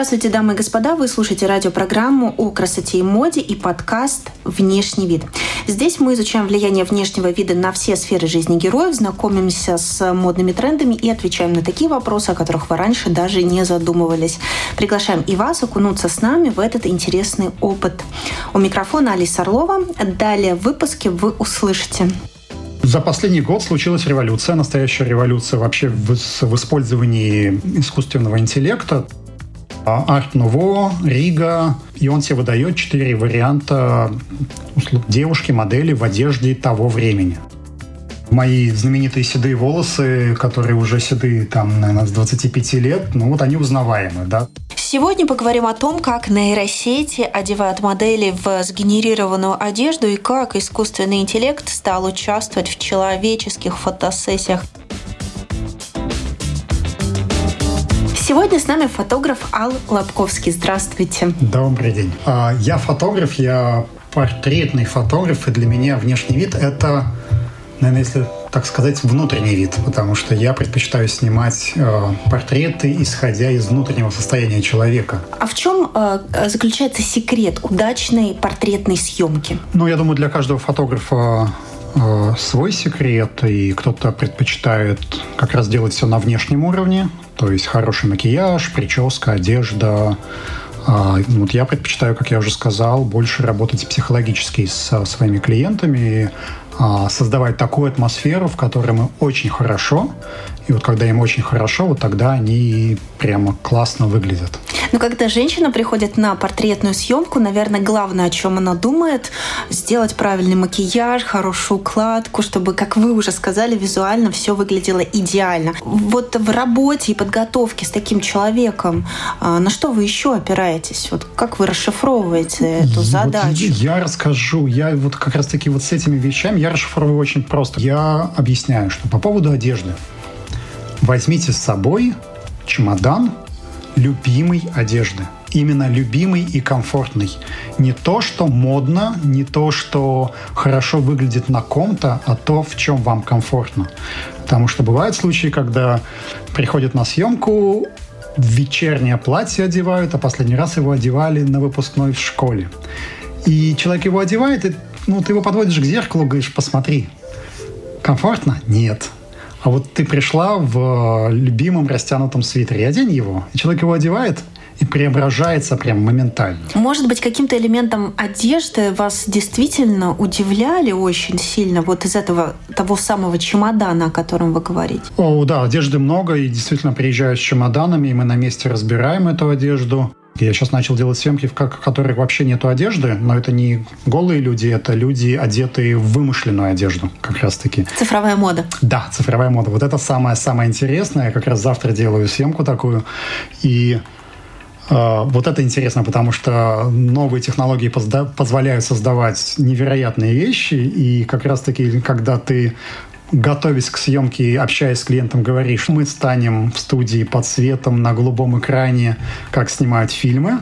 Здравствуйте, дамы и господа! Вы слушаете радиопрограмму о красоте и моде и подкаст «Внешний вид». Здесь мы изучаем влияние внешнего вида на все сферы жизни героев, знакомимся с модными трендами и отвечаем на такие вопросы, о которых вы раньше даже не задумывались. Приглашаем и вас окунуться с нами в этот интересный опыт. У микрофона Алиса Орлова. Далее в выпуске вы услышите за последний год случилась революция, настоящая революция вообще в, в использовании искусственного интеллекта. Арт Нуво, Рига, и он тебе выдает четыре варианта девушки, модели в одежде того времени. Мои знаменитые седые волосы, которые уже седые, там, наверное, с 25 лет, ну вот они узнаваемы, да. Сегодня поговорим о том, как нейросети одевают модели в сгенерированную одежду и как искусственный интеллект стал участвовать в человеческих фотосессиях. Сегодня с нами фотограф Ал Лобковский. Здравствуйте. Добрый день. А, я фотограф, я портретный фотограф, и для меня внешний вид – это, наверное, если так сказать, внутренний вид, потому что я предпочитаю снимать э, портреты, исходя из внутреннего состояния человека. А в чем э, заключается секрет удачной портретной съемки? Ну, я думаю, для каждого фотографа э, свой секрет, и кто-то предпочитает как раз делать все на внешнем уровне, то есть хороший макияж, прическа, одежда. А, вот я предпочитаю, как я уже сказал, больше работать психологически со своими клиентами, а, создавать такую атмосферу, в которой мы очень хорошо, и вот когда им очень хорошо, вот тогда они прямо классно выглядят. Но когда женщина приходит на портретную съемку, наверное, главное, о чем она думает, сделать правильный макияж, хорошую укладку, чтобы, как вы уже сказали, визуально все выглядело идеально. Вот в работе и подготовке с таким человеком, а, на что вы еще опираетесь? Вот как вы расшифровываете эту задачу? Вот я расскажу. Я вот как раз таки вот с этими вещами я расшифровываю очень просто. Я объясняю, что по поводу одежды. Возьмите с собой чемодан любимой одежды. Именно любимый и комфортный. Не то, что модно, не то, что хорошо выглядит на ком-то, а то, в чем вам комфортно. Потому что бывают случаи, когда приходят на съемку, вечернее платье одевают, а последний раз его одевали на выпускной в школе. И человек его одевает, и ну, ты его подводишь к зеркалу, говоришь, посмотри. Комфортно? Нет. А вот ты пришла в э, любимом растянутом свитере, одень его, и человек его одевает, и преображается прям моментально. Может быть, каким-то элементом одежды вас действительно удивляли очень сильно вот из этого того самого чемодана, о котором вы говорите? О, да, одежды много, и действительно приезжаю с чемоданами, и мы на месте разбираем эту одежду. Я сейчас начал делать съемки, в которых вообще нету одежды, но это не голые люди, это люди, одетые в вымышленную одежду, как раз-таки. Цифровая мода. Да, цифровая мода. Вот это самое-самое интересное. Я как раз завтра делаю съемку такую. И э, вот это интересно, потому что новые технологии позволяют создавать невероятные вещи, и как раз-таки, когда ты готовясь к съемке, общаясь с клиентом, говоришь, мы станем в студии под светом на голубом экране, как снимают фильмы.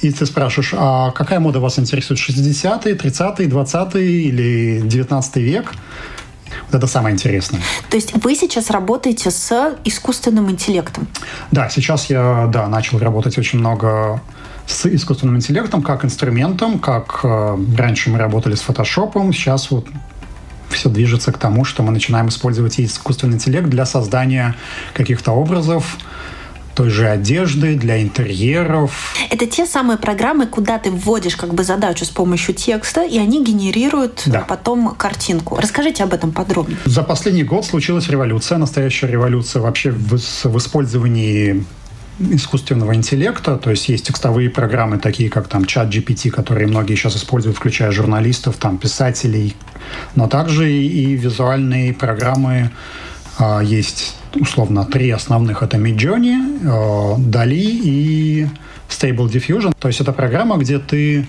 И ты спрашиваешь, а какая мода вас интересует? 60-е, 30-е, 20-е или 19 век? Вот это самое интересное. То есть вы сейчас работаете с искусственным интеллектом? Да, сейчас я да, начал работать очень много с искусственным интеллектом как инструментом, как э, раньше мы работали с фотошопом, сейчас вот все движется к тому, что мы начинаем использовать искусственный интеллект для создания каких-то образов, той же одежды, для интерьеров. Это те самые программы, куда ты вводишь как бы задачу с помощью текста, и они генерируют да. потом картинку. Расскажите об этом подробнее. За последний год случилась революция, настоящая революция вообще в, в использовании искусственного интеллекта, то есть есть текстовые программы, такие как там чат GPT, которые многие сейчас используют, включая журналистов, там писателей, но также и визуальные программы а, есть условно три основных. Это Midjourney, а, Dali и Stable Diffusion. То есть это программа, где ты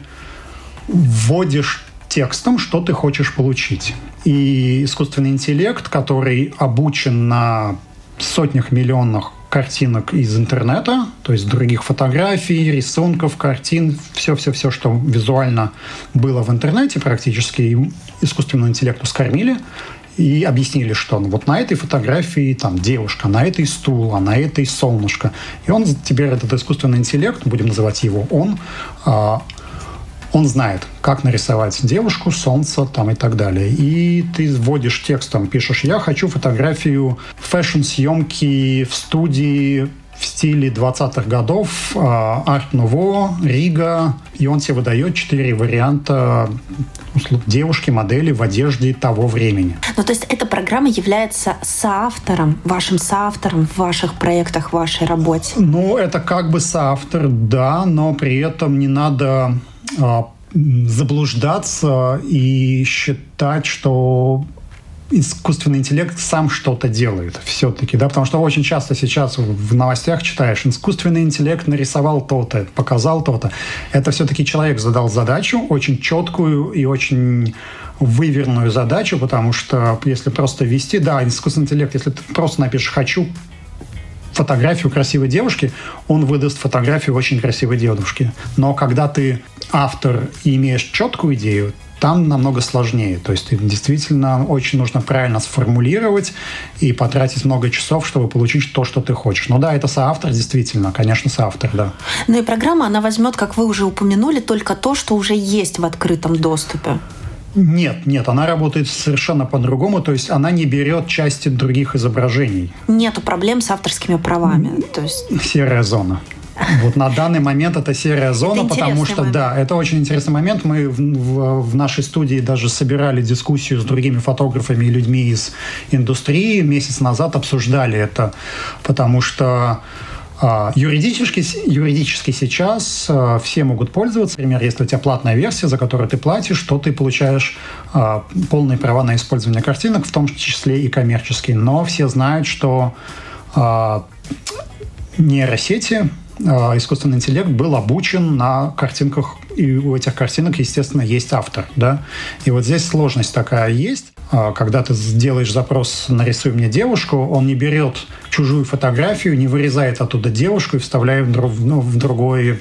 вводишь текстом, что ты хочешь получить. И искусственный интеллект, который обучен на сотнях миллионах картинок из интернета, то есть других фотографий, рисунков, картин, все-все-все, что визуально было в интернете практически, искусственному интеллекту скормили и объяснили, что ну, вот на этой фотографии там девушка, на этой стул, а на этой солнышко. И он теперь, этот искусственный интеллект, будем называть его он, а, он знает, как нарисовать девушку, солнце там и так далее. И ты вводишь текстом, пишешь, я хочу фотографию фэшн-съемки в студии в стиле 20-х годов, арт-нуво, Рига, и он тебе выдает четыре варианта девушки, модели в одежде того времени. Ну, то есть эта программа является соавтором, вашим соавтором в ваших проектах, в вашей работе? Ну, это как бы соавтор, да, но при этом не надо заблуждаться и считать, что искусственный интеллект сам что-то делает все-таки, да, потому что очень часто сейчас в новостях читаешь, искусственный интеллект нарисовал то-то, показал то-то. Это все-таки человек задал задачу, очень четкую и очень выверенную задачу, потому что если просто ввести, да, искусственный интеллект, если ты просто напишешь «хочу фотографию красивой девушки, он выдаст фотографию очень красивой девушки. Но когда ты автор и имеешь четкую идею, там намного сложнее. То есть действительно очень нужно правильно сформулировать и потратить много часов, чтобы получить то, что ты хочешь. Ну да, это соавтор, действительно, конечно, соавтор, да. Ну и программа, она возьмет, как вы уже упомянули, только то, что уже есть в открытом доступе. Нет, нет, она работает совершенно по-другому, то есть она не берет части других изображений. Нету проблем с авторскими правами. То есть... Серая зона. Вот на данный момент это серая зона, это потому что, момент. да, это очень интересный момент. Мы в, в, в нашей студии даже собирали дискуссию с другими фотографами и людьми из индустрии. Месяц назад обсуждали это, потому что юридически, юридически сейчас а, все могут пользоваться. Например, если у тебя платная версия, за которую ты платишь, то ты получаешь а, полные права на использование картинок, в том числе и коммерческие. Но все знают, что нейросети, искусственный интеллект был обучен на картинках, и у этих картинок, естественно, есть автор. Да? И вот здесь сложность такая есть. А, когда ты сделаешь запрос «нарисуй мне девушку», он не берет чужую фотографию, не вырезает оттуда девушку и вставляет в, ну, в другой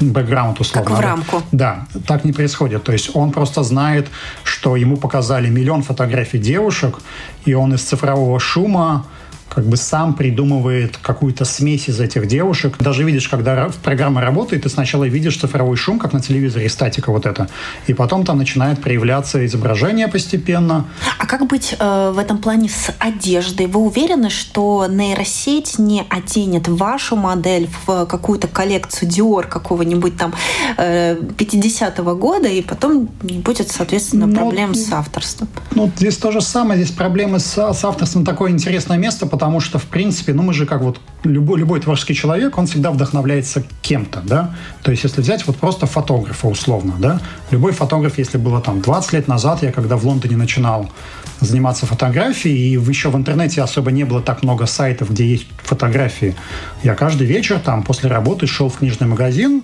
бэкграунд условно. Как в рамку. Да, так не происходит. То есть он просто знает, что ему показали миллион фотографий девушек, и он из цифрового шума как бы сам придумывает какую-то смесь из этих девушек. Даже видишь, когда программа работает, ты сначала видишь цифровой шум, как на телевизоре, статика вот это, и потом там начинает проявляться изображение постепенно. А как быть э, в этом плане с одеждой? Вы уверены, что нейросеть не оденет вашу модель в какую-то коллекцию Dior какого-нибудь там э, 50-го года, и потом не будет, соответственно, ну, проблем с авторством? Ну, здесь то же самое. Здесь проблемы с, с авторством такое интересное место, потому что, в принципе, ну мы же как вот любой, любой творческий человек, он всегда вдохновляется кем-то, да. То есть, если взять вот просто фотографа условно, да, любой фотограф, если было там 20 лет назад, я когда в Лондоне начинал заниматься фотографией, и еще в интернете особо не было так много сайтов, где есть фотографии, я каждый вечер там после работы шел в книжный магазин,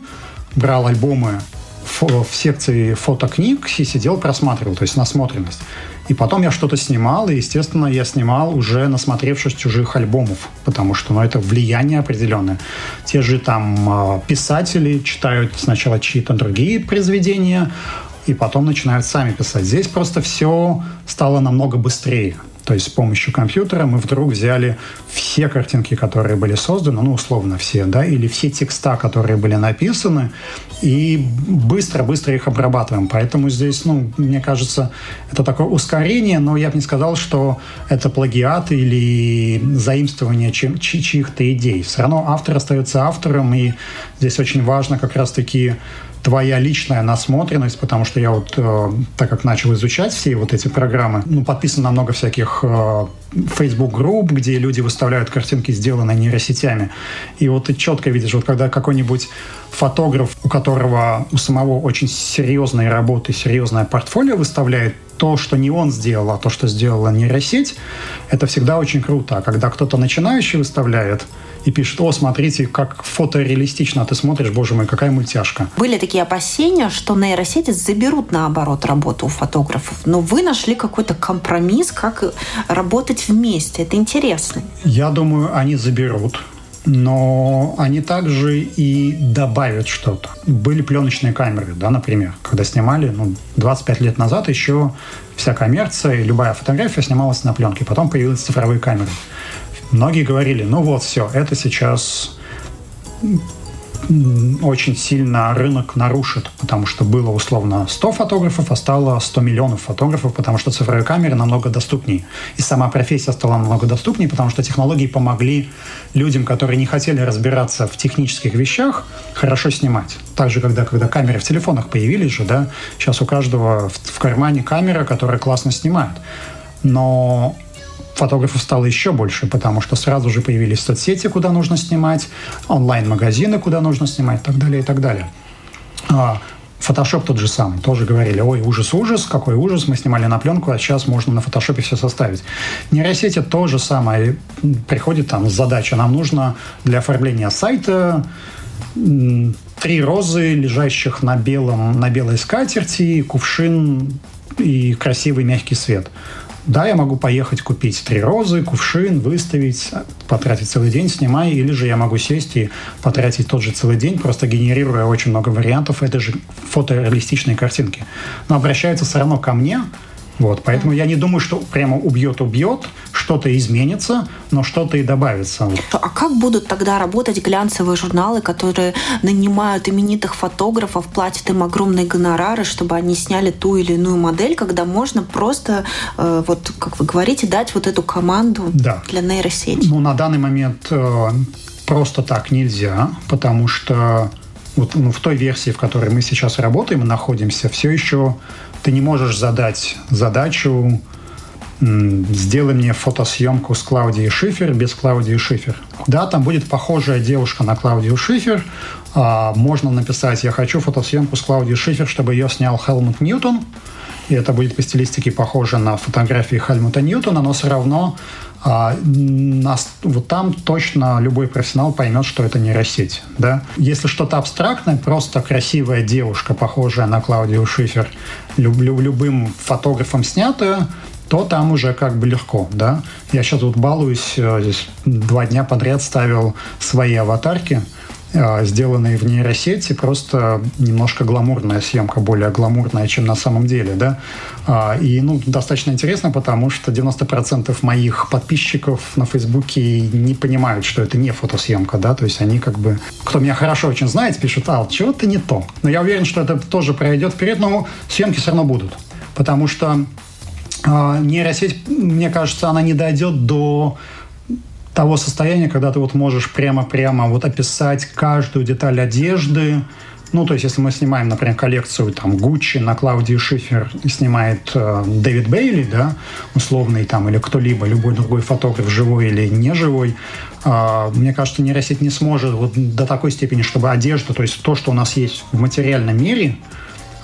брал альбомы в секции фотокниг и сидел, просматривал, то есть насмотренность. И потом я что-то снимал, и, естественно, я снимал уже насмотревшись чужих альбомов, потому что ну, это влияние определенное. Те же там а, писатели читают сначала чьи-то другие произведения, и потом начинают сами писать. Здесь просто все стало намного быстрее. То есть с помощью компьютера мы вдруг взяли все картинки, которые были созданы, ну, условно все, да, или все текста, которые были написаны, и быстро-быстро их обрабатываем. Поэтому здесь, ну, мне кажется, это такое ускорение, но я бы не сказал, что это плагиат или заимствование чьих-то идей. Все равно автор остается автором, и здесь очень важно как раз-таки твоя личная насмотренность, потому что я вот, э, так как начал изучать все вот эти программы, ну, подписан на много всяких э, Facebook-групп, где люди выставляют картинки, сделанные нейросетями. И вот ты четко видишь, вот когда какой-нибудь фотограф, у которого у самого очень серьезные работы, серьезное портфолио выставляет, то, что не он сделал, а то, что сделала нейросеть, это всегда очень круто. А когда кто-то начинающий выставляет, и пишет, о, смотрите, как фотореалистично, а ты смотришь, боже мой, какая мультяшка. Были такие опасения, что нейросети заберут, наоборот, работу у фотографов. Но вы нашли какой-то компромисс, как работать вместе. Это интересно. Я думаю, они заберут но они также и добавят что-то. Были пленочные камеры, да, например, когда снимали, ну, 25 лет назад еще вся коммерция и любая фотография снималась на пленке. Потом появились цифровые камеры. Многие говорили, ну вот, все, это сейчас очень сильно рынок нарушит, потому что было условно 100 фотографов, а стало 100 миллионов фотографов, потому что цифровые камеры намного доступнее. И сама профессия стала намного доступнее, потому что технологии помогли людям, которые не хотели разбираться в технических вещах, хорошо снимать. Также, когда, когда камеры в телефонах появились же, да, сейчас у каждого в, в кармане камера, которая классно снимает. Но фотографов стало еще больше, потому что сразу же появились соцсети, куда нужно снимать, онлайн-магазины, куда нужно снимать, и так далее, и так далее. А, Фотошоп тот же самый. Тоже говорили, ой, ужас-ужас, какой ужас, мы снимали на пленку, а сейчас можно на фотошопе все составить. Нейросети то же самое. Приходит там задача, нам нужно для оформления сайта три розы, лежащих на, белом, на белой скатерти, кувшин и красивый мягкий свет. Да, я могу поехать купить три розы, кувшин, выставить, потратить целый день, снимая, или же я могу сесть и потратить тот же целый день, просто генерируя очень много вариантов этой же фотореалистичной картинки. Но обращаются все равно ко мне, вот, поэтому я не думаю, что прямо убьет-убьет, что-то изменится, но что-то и добавится. А как будут тогда работать глянцевые журналы, которые нанимают именитых фотографов, платят им огромные гонорары, чтобы они сняли ту или иную модель, когда можно просто, э, вот как вы говорите, дать вот эту команду да. для нейросети? Ну, на данный момент э, просто так нельзя, потому что вот ну, в той версии, в которой мы сейчас работаем и находимся, все еще ты не можешь задать задачу сделай мне фотосъемку с Клаудией Шифер без Клаудии Шифер. Да, там будет похожая девушка на Клаудию Шифер. А, можно написать, я хочу фотосъемку с Клаудией Шифер, чтобы ее снял Хелмут Ньютон. И это будет по стилистике похоже на фотографии Хельмута Ньютона, но все равно а, нас, вот там точно любой профессионал поймет, что это нейросеть. Да? Если что-то абстрактное, просто красивая девушка, похожая на Клаудию Шифер, люб, любым фотографом снятая, то там уже как бы легко, да. Я сейчас вот балуюсь, э, два дня подряд ставил свои аватарки, сделанные в нейросети, просто немножко гламурная съемка, более гламурная, чем на самом деле, да. А, и, ну, достаточно интересно, потому что 90% моих подписчиков на Фейсбуке не понимают, что это не фотосъемка, да, то есть они как бы, кто меня хорошо очень знает, пишут, а, чего-то не то. Но я уверен, что это тоже пройдет вперед, но съемки все равно будут, потому что а, нейросеть, мне кажется, она не дойдет до того состояния, когда ты вот можешь прямо-прямо вот описать каждую деталь одежды. Ну, то есть, если мы снимаем, например, коллекцию там Гуччи на Клаудии Шифер и снимает э, Дэвид Бейли, да, условный там, или кто-либо, любой другой фотограф, живой или неживой, э, мне кажется, нейросеть не сможет вот до такой степени, чтобы одежда, то есть то, что у нас есть в материальном мире,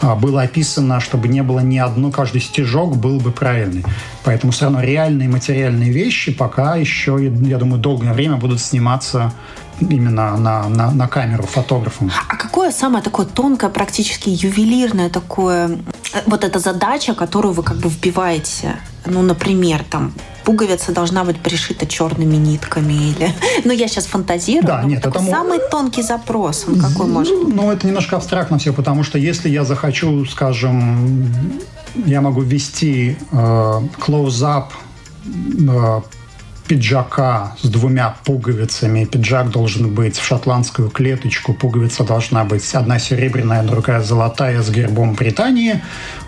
было описано, чтобы не было ни одно, каждый стежок был бы правильный. Поэтому все равно реальные материальные вещи пока еще, я думаю, долгое время будут сниматься именно на, на, на камеру фотографом. А какое самое такое тонкое, практически ювелирное такое, э, вот эта задача, которую вы как бы вбиваете? Ну, например, там пуговица должна быть пришита черными нитками или... Ну, я сейчас фантазирую. Да, нет, это... Самый тонкий запрос, он какой может быть? Ну, это немножко абстрактно все, потому что если я захочу, скажем, я могу ввести э, close-up э, пиджака с двумя пуговицами. Пиджак должен быть в шотландскую клеточку, пуговица должна быть одна серебряная, другая золотая с гербом Британии,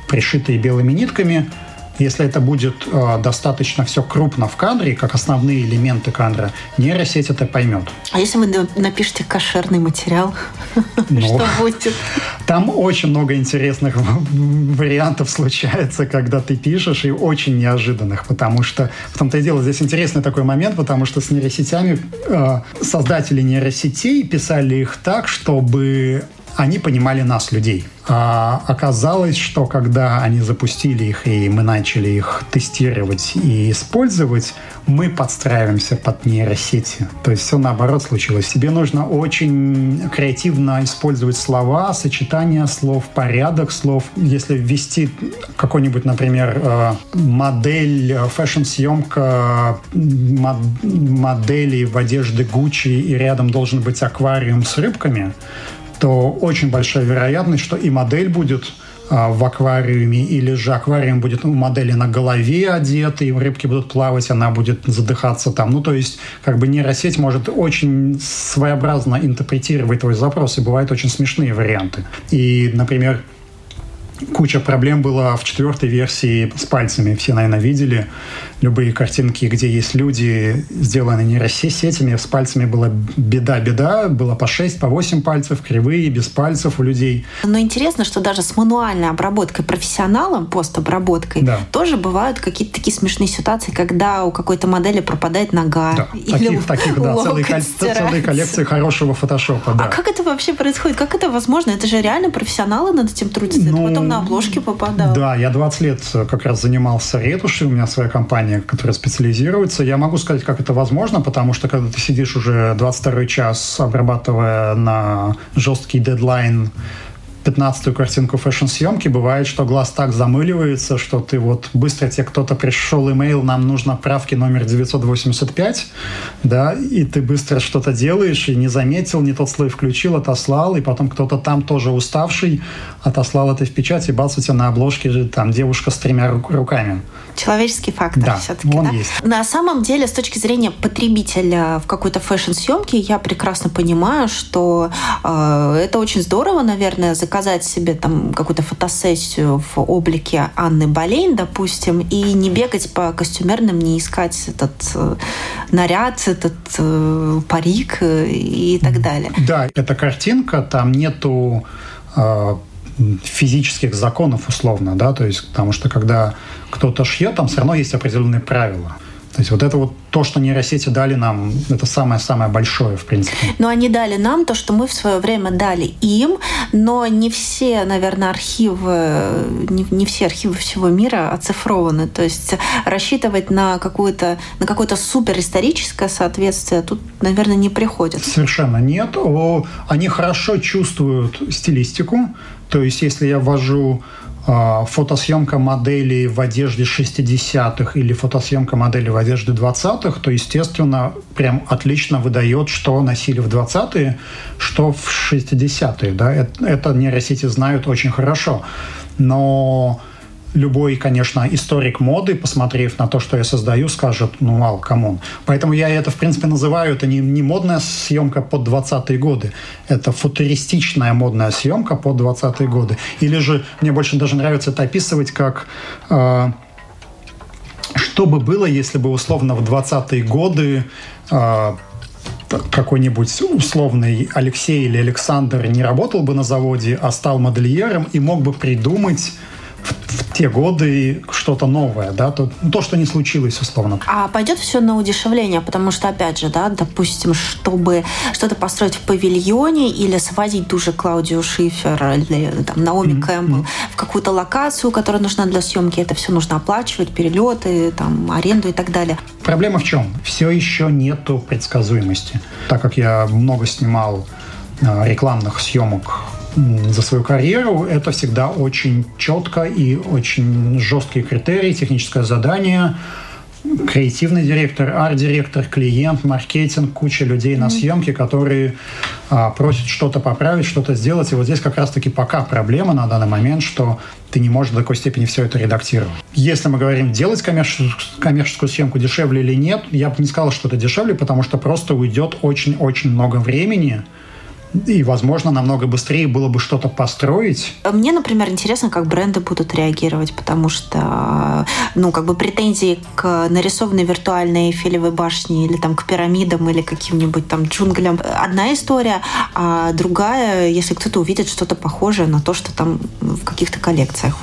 пришитые белыми нитками – если это будет э, достаточно все крупно в кадре, как основные элементы кадра, нейросеть это поймет. А если вы напишете кошерный материал, ну, что будет? Там очень много интересных вариантов случается, когда ты пишешь, и очень неожиданных, потому что в том-то и дело, здесь интересный такой момент, потому что с нейросетями э, создатели нейросетей писали их так, чтобы они понимали нас, людей. А оказалось, что когда они запустили их и мы начали их тестировать и использовать, мы подстраиваемся под нейросети. То есть все наоборот случилось. Тебе нужно очень креативно использовать слова, сочетание слов, порядок слов. Если ввести какой-нибудь, например, э, модель, э, фэшн-съемка модели в одежде Гуччи и рядом должен быть аквариум с рыбками, то очень большая вероятность, что и модель будет а, в аквариуме, или же аквариум будет у модели на голове одет, и рыбки будут плавать, она будет задыхаться там. Ну, то есть, как бы нейросеть может очень своеобразно интерпретировать твой запрос, и бывают очень смешные варианты. И, например, куча проблем была в четвертой версии с пальцами. Все, наверное, видели любые картинки, где есть люди, сделанные нейросетями. С пальцами была беда-беда. Было по 6, по 8 пальцев, кривые, без пальцев у людей. Но интересно, что даже с мануальной обработкой профессионалом, постобработкой, да. тоже бывают какие-то такие смешные ситуации, когда у какой-то модели пропадает нога. Да, или таких, таких да, целые, целые коллекции хорошего фотошопа. Да. А как это вообще происходит? Как это возможно? Это же реально профессионалы над этим трудятся. Ну, это потом на обложке попадал. Да, я 20 лет как раз занимался ретушью, у меня своя компания, которая специализируется. Я могу сказать, как это возможно, потому что когда ты сидишь уже 22 час, обрабатывая на жесткий дедлайн 15-ю картинку фэшн-съемки, бывает, что глаз так замыливается, что ты вот быстро тебе кто-то пришел имейл, нам нужно правки номер 985, да, и ты быстро что-то делаешь и не заметил, не тот слой включил, отослал, и потом кто-то там тоже уставший отослал это в печать, и бац, у тебя на обложке там девушка с тремя руками. Человеческий фактор да, все-таки, он да? есть. На самом деле, с точки зрения потребителя в какой-то фэшн-съемке, я прекрасно понимаю, что э, это очень здорово, наверное, заказать себе там какую-то фотосессию в облике Анны Болейн, допустим, и не бегать по костюмерным, не искать этот э, наряд, этот э, парик э, и так далее. Да, эта картинка, там нету э, физических законов условно, да, то есть потому что когда кто-то шьет, там все равно есть определенные правила. То есть вот это вот то, что нейросети дали нам, это самое-самое большое, в принципе. Но они дали нам то, что мы в свое время дали им, но не все, наверное, архивы, не, не все архивы всего мира оцифрованы. То есть рассчитывать на какое-то на какое-то суперисторическое соответствие тут, наверное, не приходится. Совершенно нет. Они хорошо чувствуют стилистику. То есть если я ввожу фотосъемка моделей в одежде 60-х или фотосъемка модели в одежде 20-х, то, естественно, прям отлично выдает, что носили в 20-е, что в 60-е. Да? Это, это нейросети знают очень хорошо. Но любой, конечно, историк моды, посмотрев на то, что я создаю, скажет, ну, вау, come on. Поэтому я это, в принципе, называю, это не, не модная съемка под 20-е годы, это футуристичная модная съемка под 20-е годы. Или же, мне больше даже нравится это описывать как... Э, что бы было, если бы условно в 20-е годы э, какой-нибудь условный Алексей или Александр не работал бы на заводе, а стал модельером и мог бы придумать те годы что-то новое, да, то, то, что не случилось, условно. А пойдет все на удешевление, потому что, опять же, да, допустим, чтобы что-то построить в павильоне или свозить ту же Клаудию Шифер или там, Наоми mm-hmm. Кэмпбелл в какую-то локацию, которая нужна для съемки, это все нужно оплачивать, перелеты, там, аренду и так далее. Проблема в чем? Все еще нету предсказуемости. Так как я много снимал а, рекламных съемок за свою карьеру, это всегда очень четко и очень жесткие критерии, техническое задание, креативный директор, арт-директор, клиент, маркетинг, куча людей на съемке, которые а, просят что-то поправить, что-то сделать. И вот здесь как раз-таки пока проблема на данный момент, что ты не можешь до такой степени все это редактировать. Если мы говорим, делать коммерческую, коммерческую съемку дешевле или нет, я бы не сказал, что это дешевле, потому что просто уйдет очень-очень много времени, и, возможно, намного быстрее было бы что-то построить. Мне, например, интересно, как бренды будут реагировать, потому что, ну, как бы претензии к нарисованной виртуальной Эйфелевой башне или там к пирамидам или каким-нибудь там джунглям одна история, а другая, если кто-то увидит что-то похожее на то, что там в каких-то коллекциях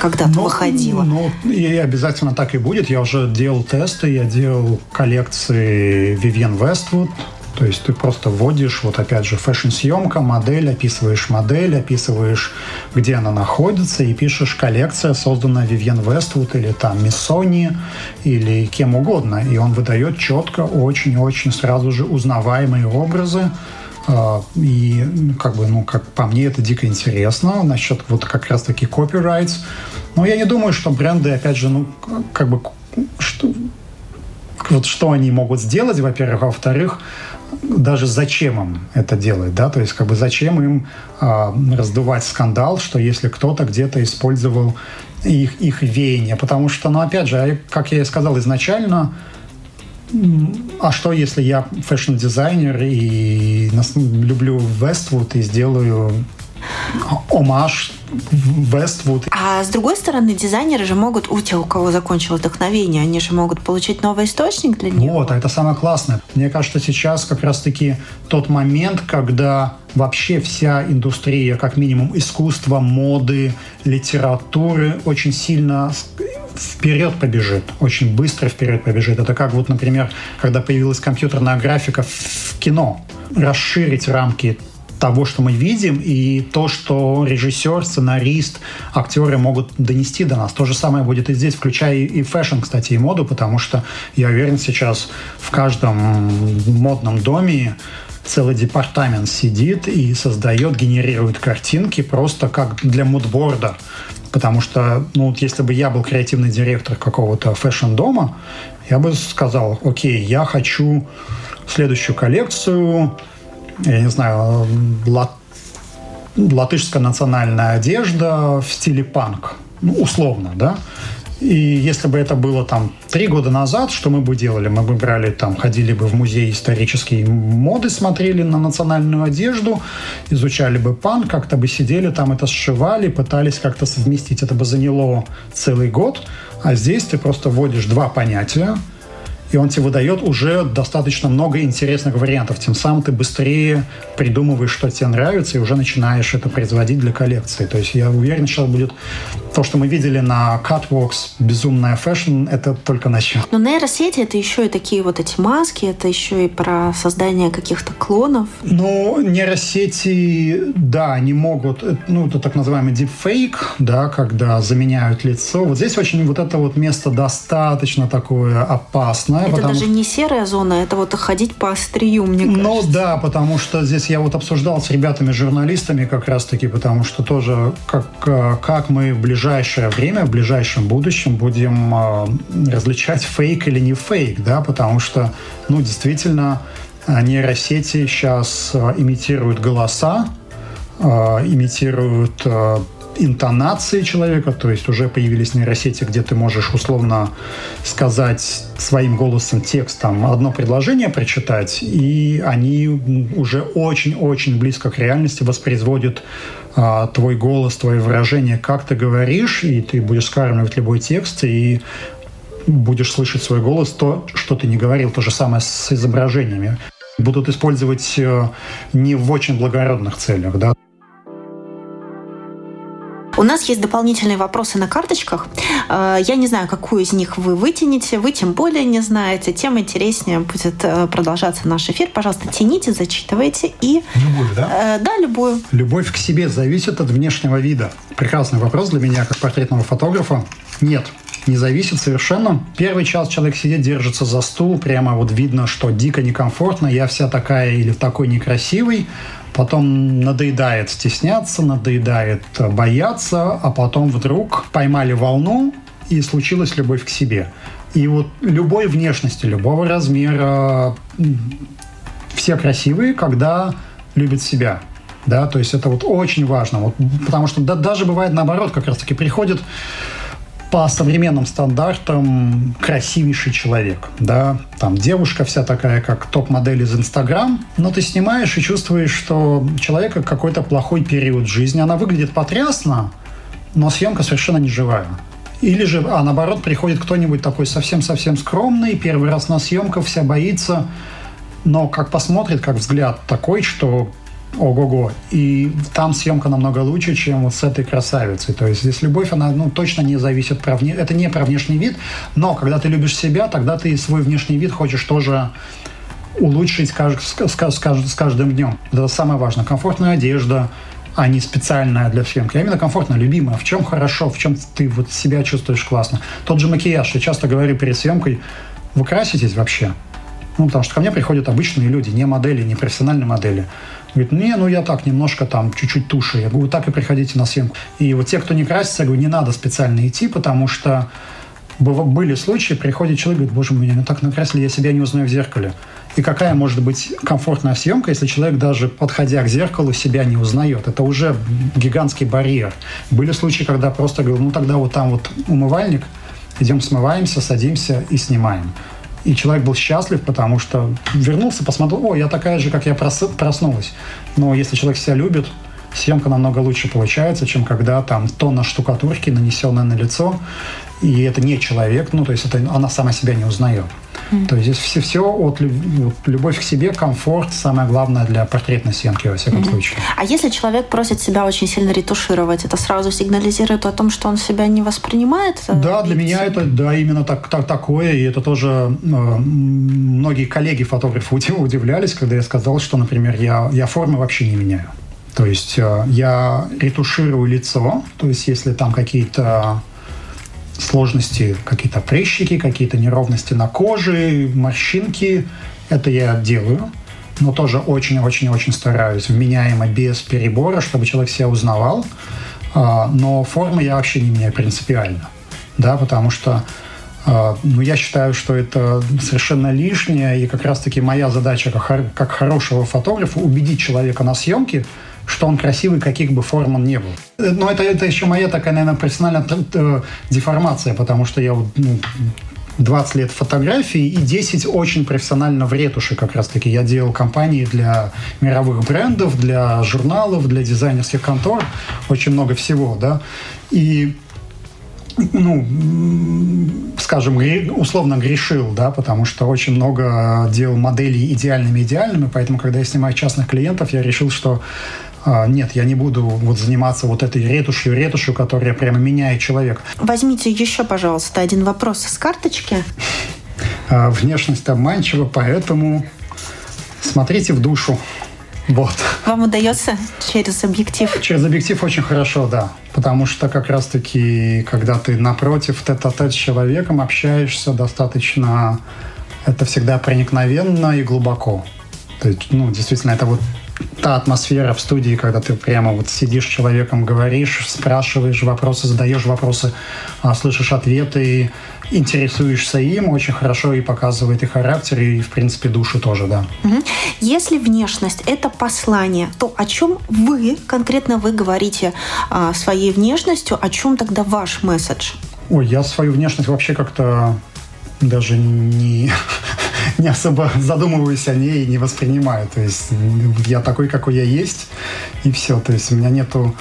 когда-то ну, выходило. Ну, и обязательно так и будет. Я уже делал тесты, я делал коллекции Vivienne Westwood, То есть ты просто вводишь, вот опять же, фэшн-съемка, модель, описываешь модель, описываешь, где она находится, и пишешь коллекция, созданная Вивьен Вествуд или там Миссони или кем угодно. И он выдает четко, очень-очень сразу же узнаваемые образы, а, и как бы, ну, как по мне, это дико интересно насчет вот как раз-таки copyrights. Но я не думаю, что бренды, опять же, ну, как бы, что, вот что они могут сделать, во-первых, а во-вторых, даже зачем им это делать, да, то есть как бы зачем им а, раздувать скандал, что если кто-то где-то использовал их, их веяние, потому что, ну, опять же, как я и сказал изначально, а что, если я fashion-дизайнер и люблю Вествуд и сделаю омаж Вествуд. А с другой стороны, дизайнеры же могут, у тех, у кого закончилось вдохновение, они же могут получить новый источник для него. Вот, а это самое классное. Мне кажется, сейчас как раз-таки тот момент, когда вообще вся индустрия, как минимум искусства, моды, литературы, очень сильно вперед побежит, очень быстро вперед побежит. Это как вот, например, когда появилась компьютерная графика в кино. Расширить рамки того, что мы видим, и то, что режиссер, сценарист, актеры могут донести до нас. То же самое будет и здесь, включая и fashion, кстати, и моду, потому что я уверен, сейчас в каждом модном доме целый департамент сидит и создает, генерирует картинки просто как для мудборда. Потому что, ну, вот если бы я был креативный директор какого-то fashion-дома, я бы сказал, окей, я хочу следующую коллекцию я не знаю, лат, латышская национальная одежда в стиле панк, ну, условно, да. И если бы это было там три года назад, что мы бы делали? Мы бы брали там, ходили бы в музей исторические моды, смотрели на национальную одежду, изучали бы панк, как-то бы сидели там, это сшивали, пытались как-то совместить. Это бы заняло целый год. А здесь ты просто вводишь два понятия – и он тебе выдает уже достаточно много интересных вариантов. Тем самым ты быстрее придумываешь, что тебе нравится, и уже начинаешь это производить для коллекции. То есть я уверен, сейчас будет то, что мы видели на Catwalks, безумная fashion, это только начало. Но нейросети — это еще и такие вот эти маски, это еще и про создание каких-то клонов. Ну, нейросети, да, они могут, ну, это так называемый deepfake, да, когда заменяют лицо. Вот здесь очень вот это вот место достаточно такое опасное. Это даже не серая зона, это вот ходить по острию, мне ну кажется. Ну да, потому что здесь я вот обсуждал с ребятами-журналистами как раз-таки, потому что тоже как, как мы в ближайшее время, в ближайшем будущем будем э, различать фейк или не фейк, да, потому что, ну, действительно, нейросети сейчас э, имитируют голоса, э, имитируют э, интонации человека, то есть уже появились нейросети, где ты можешь условно сказать своим голосом текстом одно предложение прочитать, и они уже очень-очень близко к реальности воспроизводят а, твой голос, твое выражение, как ты говоришь, и ты будешь скармливать любой текст, и будешь слышать свой голос, то, что ты не говорил, то же самое с изображениями. Будут использовать э, не в очень благородных целях, да, у нас есть дополнительные вопросы на карточках. Э, я не знаю, какую из них вы вытянете. Вы тем более не знаете. Тем интереснее будет э, продолжаться наш эфир. Пожалуйста, тяните, зачитывайте. И... Любую, да? Э, да, любую. Любовь к себе зависит от внешнего вида. Прекрасный вопрос для меня, как портретного фотографа. Нет, не зависит совершенно. Первый час человек сидит, держится за стул, прямо вот видно, что дико некомфортно, я вся такая или такой некрасивый потом надоедает стесняться, надоедает бояться, а потом вдруг поймали волну, и случилась любовь к себе. И вот любой внешности, любого размера, все красивые, когда любят себя. Да, то есть это вот очень важно. Вот, потому что да, даже бывает наоборот, как раз таки приходит по современным стандартам красивейший человек, да, там девушка вся такая, как топ-модель из Инстаграм, но ты снимаешь и чувствуешь, что человека какой-то плохой период жизни, она выглядит потрясно, но съемка совершенно не живая. Или же, а наоборот, приходит кто-нибудь такой совсем-совсем скромный, первый раз на съемках, вся боится, но как посмотрит, как взгляд такой, что ого-го. И там съемка намного лучше, чем вот с этой красавицей. То есть здесь любовь, она ну, точно не зависит про вне... Это не про внешний вид, но когда ты любишь себя, тогда ты свой внешний вид хочешь тоже улучшить с, каждым днем. Это самое важное. Комфортная одежда, а не специальная для съемки, а именно комфортно, любимая. В чем хорошо, в чем ты вот себя чувствуешь классно. Тот же макияж. Я часто говорю перед съемкой, вы краситесь вообще? Ну, потому что ко мне приходят обычные люди, не модели, не профессиональные модели. Говорит, не, ну я так немножко там чуть-чуть туши. Я говорю, так и приходите на съемку. И вот те, кто не красится, я говорю, не надо специально идти, потому что были случаи, приходит человек, говорит, боже мой, меня так накрасили, я себя не узнаю в зеркале. И какая может быть комфортная съемка, если человек даже подходя к зеркалу себя не узнает? Это уже гигантский барьер. Были случаи, когда просто говорил, ну тогда вот там вот умывальник, идем смываемся, садимся и снимаем. И человек был счастлив, потому что вернулся, посмотрел, о, я такая же, как я проснулась. Но если человек себя любит, съемка намного лучше получается, чем когда там тонна штукатурки, нанесенная на лицо, и это не человек, ну, то есть это она сама себя не узнает. То есть здесь все, все от любовь к себе, комфорт, самое главное для портретной съемки, во всяком mm-hmm. случае. А если человек просит себя очень сильно ретушировать, это сразу сигнализирует о том, что он себя не воспринимает? Да, для меня это, да, именно так, так, такое, и это тоже э, многие коллеги-фотографы удивлялись, когда я сказал, что, например, я, я формы вообще не меняю. То есть э, я ретуширую лицо, то есть если там какие-то сложности, какие-то прыщики, какие-то неровности на коже, морщинки. Это я делаю, но тоже очень-очень-очень стараюсь, вменяемо, без перебора, чтобы человек себя узнавал. А, но формы я вообще не меняю принципиально, да, потому что а, ну, я считаю, что это совершенно лишнее, и как раз-таки моя задача как, как хорошего фотографа убедить человека на съемке, что он красивый, каких бы форм он не был. Но это, это еще моя такая, наверное, профессиональная э, деформация, потому что я ну, 20 лет фотографии и 10 очень профессионально в ретуши как раз-таки. Я делал компании для мировых брендов, для журналов, для дизайнерских контор, очень много всего, да. И ну, скажем, условно грешил, да, потому что очень много делал моделей идеальными-идеальными, поэтому, когда я снимаю частных клиентов, я решил, что нет, я не буду вот заниматься вот этой ретушью, ретушью, которая прямо меняет человека. Возьмите еще, пожалуйста, один вопрос с карточки. А, внешность обманчива, поэтому смотрите в душу. Вот. Вам удается через объектив? Через объектив очень хорошо, да. Потому что как раз-таки, когда ты напротив тет-а-тет с человеком общаешься достаточно, это всегда проникновенно и глубоко. То есть, ну, действительно, это вот та атмосфера в студии, когда ты прямо вот сидишь с человеком, говоришь, спрашиваешь вопросы, задаешь вопросы, а, слышишь ответы, интересуешься им, очень хорошо и показывает и характер, и, в принципе, душу тоже, да. Если внешность — это послание, то о чем вы, конкретно вы говорите а, своей внешностью, о чем тогда ваш месседж? Ой, я свою внешность вообще как-то даже не, не особо задумываюсь о ней и не воспринимаю. То есть я такой, какой я есть, и все. То есть у меня нету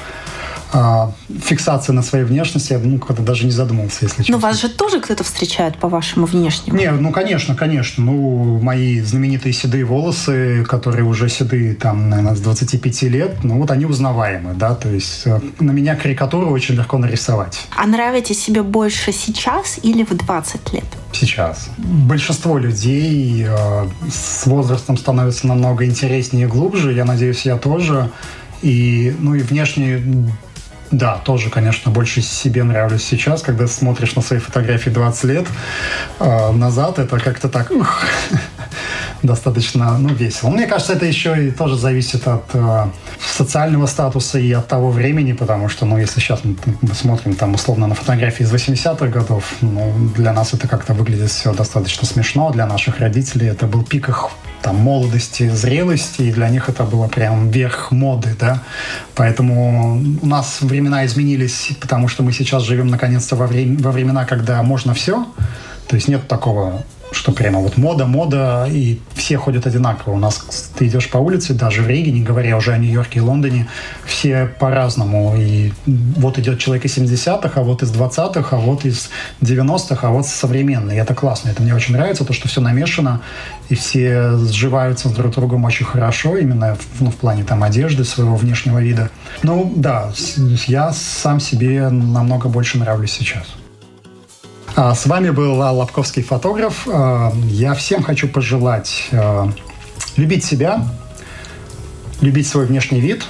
а, фиксации на своей внешности, я ну, как-то даже не задумался, если честно. Но вас же тоже кто-то встречает по вашему внешнему? Не, ну, конечно, конечно. Ну, мои знаменитые седые волосы, которые уже седые, там, наверное, с 25 лет, ну, вот они узнаваемы, да, то есть э, на меня карикатуру очень легко нарисовать. А нравитесь себе больше сейчас или в 20 лет? Сейчас. Большинство людей э, с возрастом становятся намного интереснее и глубже, я надеюсь, я тоже. И, ну, и внешне да, тоже, конечно, больше себе нравлюсь сейчас, когда смотришь на свои фотографии 20 лет э, назад, это как-то так достаточно ну, весело. Мне кажется, это еще и тоже зависит от э, социального статуса и от того времени, потому что, ну, если сейчас мы, мы смотрим там условно на фотографии из 80-х годов, ну, для нас это как-то выглядит все достаточно смешно, для наших родителей это был пик их там, молодости, зрелости, и для них это было прям верх моды, да. Поэтому у нас времена изменились, потому что мы сейчас живем наконец-то во, время, во времена, когда можно все. То есть нет такого что прямо вот мода, мода, и все ходят одинаково. У нас ты идешь по улице, даже в Риге, не говоря уже о Нью-Йорке и Лондоне, все по-разному. И вот идет человек из 70-х, а вот из 20-х, а вот из 90-х, а вот современный. И это классно. Это мне очень нравится, то, что все намешано, и все сживаются друг с другом очень хорошо, именно в, ну, в плане там одежды, своего внешнего вида. Ну, да, я сам себе намного больше нравлюсь сейчас. А, с вами был Лобковский фотограф. А, я всем хочу пожелать а, любить себя, любить свой внешний вид.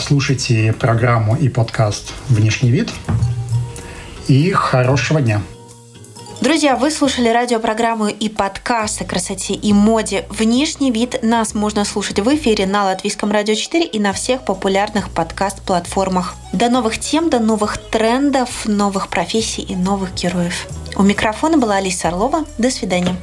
Слушайте программу и подкаст «Внешний вид». И хорошего дня! Друзья, вы слушали радиопрограмму и подкаст о красоте и моде. Внешний вид нас можно слушать в эфире на Латвийском радио 4 и на всех популярных подкаст-платформах. До новых тем, до новых трендов, новых профессий и новых героев. У микрофона была Алиса Орлова. До свидания.